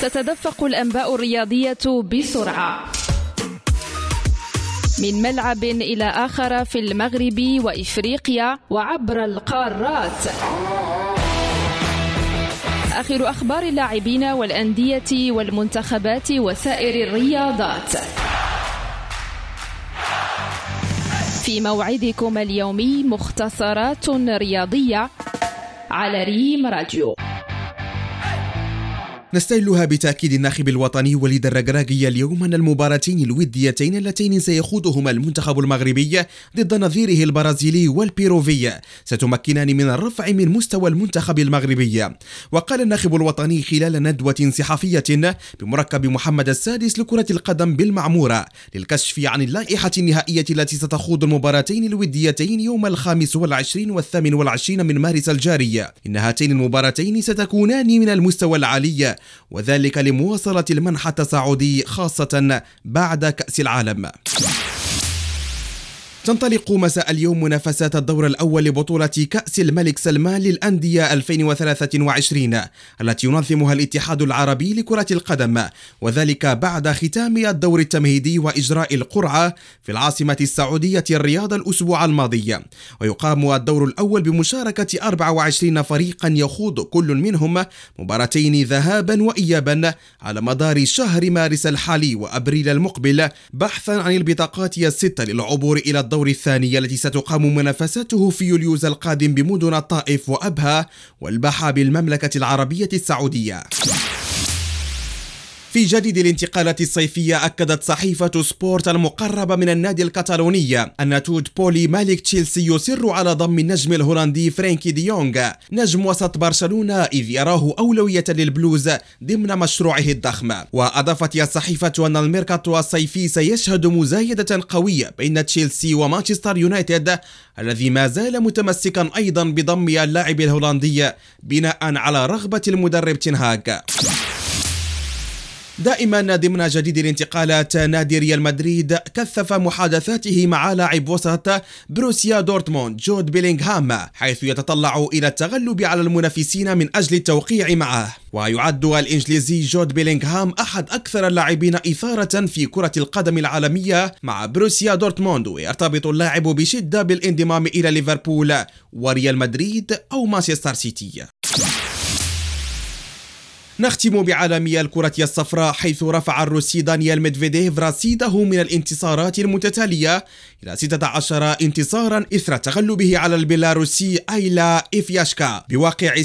تتدفق الأنباء الرياضية بسرعة. من ملعب إلى آخر في المغرب وإفريقيا وعبر القارات. آخر أخبار اللاعبين والأندية والمنتخبات وسائر الرياضات. في موعدكم اليومي مختصرات رياضية على ريم راديو. نستهلها بتأكيد الناخب الوطني وليد الرقراقي اليوم أن المباراتين الوديتين اللتين سيخوضهما المنتخب المغربي ضد نظيره البرازيلي والبيروفي ستمكنان من الرفع من مستوى المنتخب المغربي. وقال الناخب الوطني خلال ندوة صحفية بمركب محمد السادس لكرة القدم بالمعمورة للكشف عن اللائحة النهائية التي ستخوض المباراتين الوديتين يوم الخامس والعشرين والثامن والعشرين من مارس الجاري. إن هاتين المباراتين ستكونان من المستوى العالي وذلك لمواصلة المنحة التصاعدي خاصة بعد كأس العالم. تنطلق مساء اليوم منافسات الدور الأول لبطولة كأس الملك سلمان للأندية 2023 التي ينظمها الاتحاد العربي لكرة القدم وذلك بعد ختام الدور التمهيدي وإجراء القرعة في العاصمة السعودية الرياض الأسبوع الماضي. ويقام الدور الأول بمشاركة 24 فريقا يخوض كل منهم مباراتين ذهابا وإيابا على مدار شهر مارس الحالي وأبريل المقبل بحثا عن البطاقات الستة للعبور إلى الدور الدور الثاني التي ستقام منافسته في يوليوز القادم بمدن الطائف وأبها والباحة بالمملكة العربية السعودية. في جديد الانتقالات الصيفية أكدت صحيفة سبورت المقربة من النادي الكتالوني أن تود بولي مالك تشيلسي يصر على ضم النجم الهولندي فرانكي ديونغ نجم وسط برشلونة إذ يراه أولوية للبلوز ضمن مشروعه الضخم. وأضافت الصحيفة أن الميركاتو الصيفي سيشهد مزايدة قوية بين تشيلسي ومانشستر يونايتد الذي ما زال متمسكا أيضا بضم اللاعب الهولندي بناء على رغبة المدرب تنهاج دائما ضمن جديد الانتقالات نادي ريال مدريد كثف محادثاته مع لاعب وسط بروسيا دورتموند جود بيلينغهام حيث يتطلع إلى التغلب على المنافسين من أجل التوقيع معه. ويعد الإنجليزي جود بيلينغهام أحد أكثر اللاعبين إثارة في كرة القدم العالمية مع بروسيا دورتموند ويرتبط اللاعب بشدة بالانضمام إلى ليفربول وريال مدريد أو مانشستر سيتي. نختم بعالم الكرة الصفراء حيث رفع الروسي دانيال ميدفيديف رصيده من الانتصارات المتتالية إلى 16 انتصارا إثر تغلبه على البيلاروسي إيليا إيفاشكا بواقع 6-2 و6-3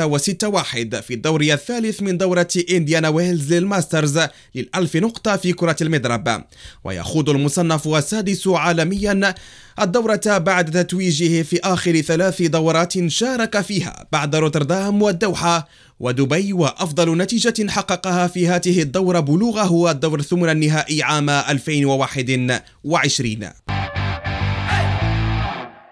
و6-1 في الدور الثالث من دورة إنديانا ويلز للماسترز للألف نقطة في كرة المضرب. ويخوض المصنف السادس عالميا الدورة بعد تتويجه في آخر ثلاث دورات شارك فيها بعد روتردام والدوحة ودبي وأفضل نتيجة حققها في هذه الدورة بلوغه الدور الثمن النهائي عام 2021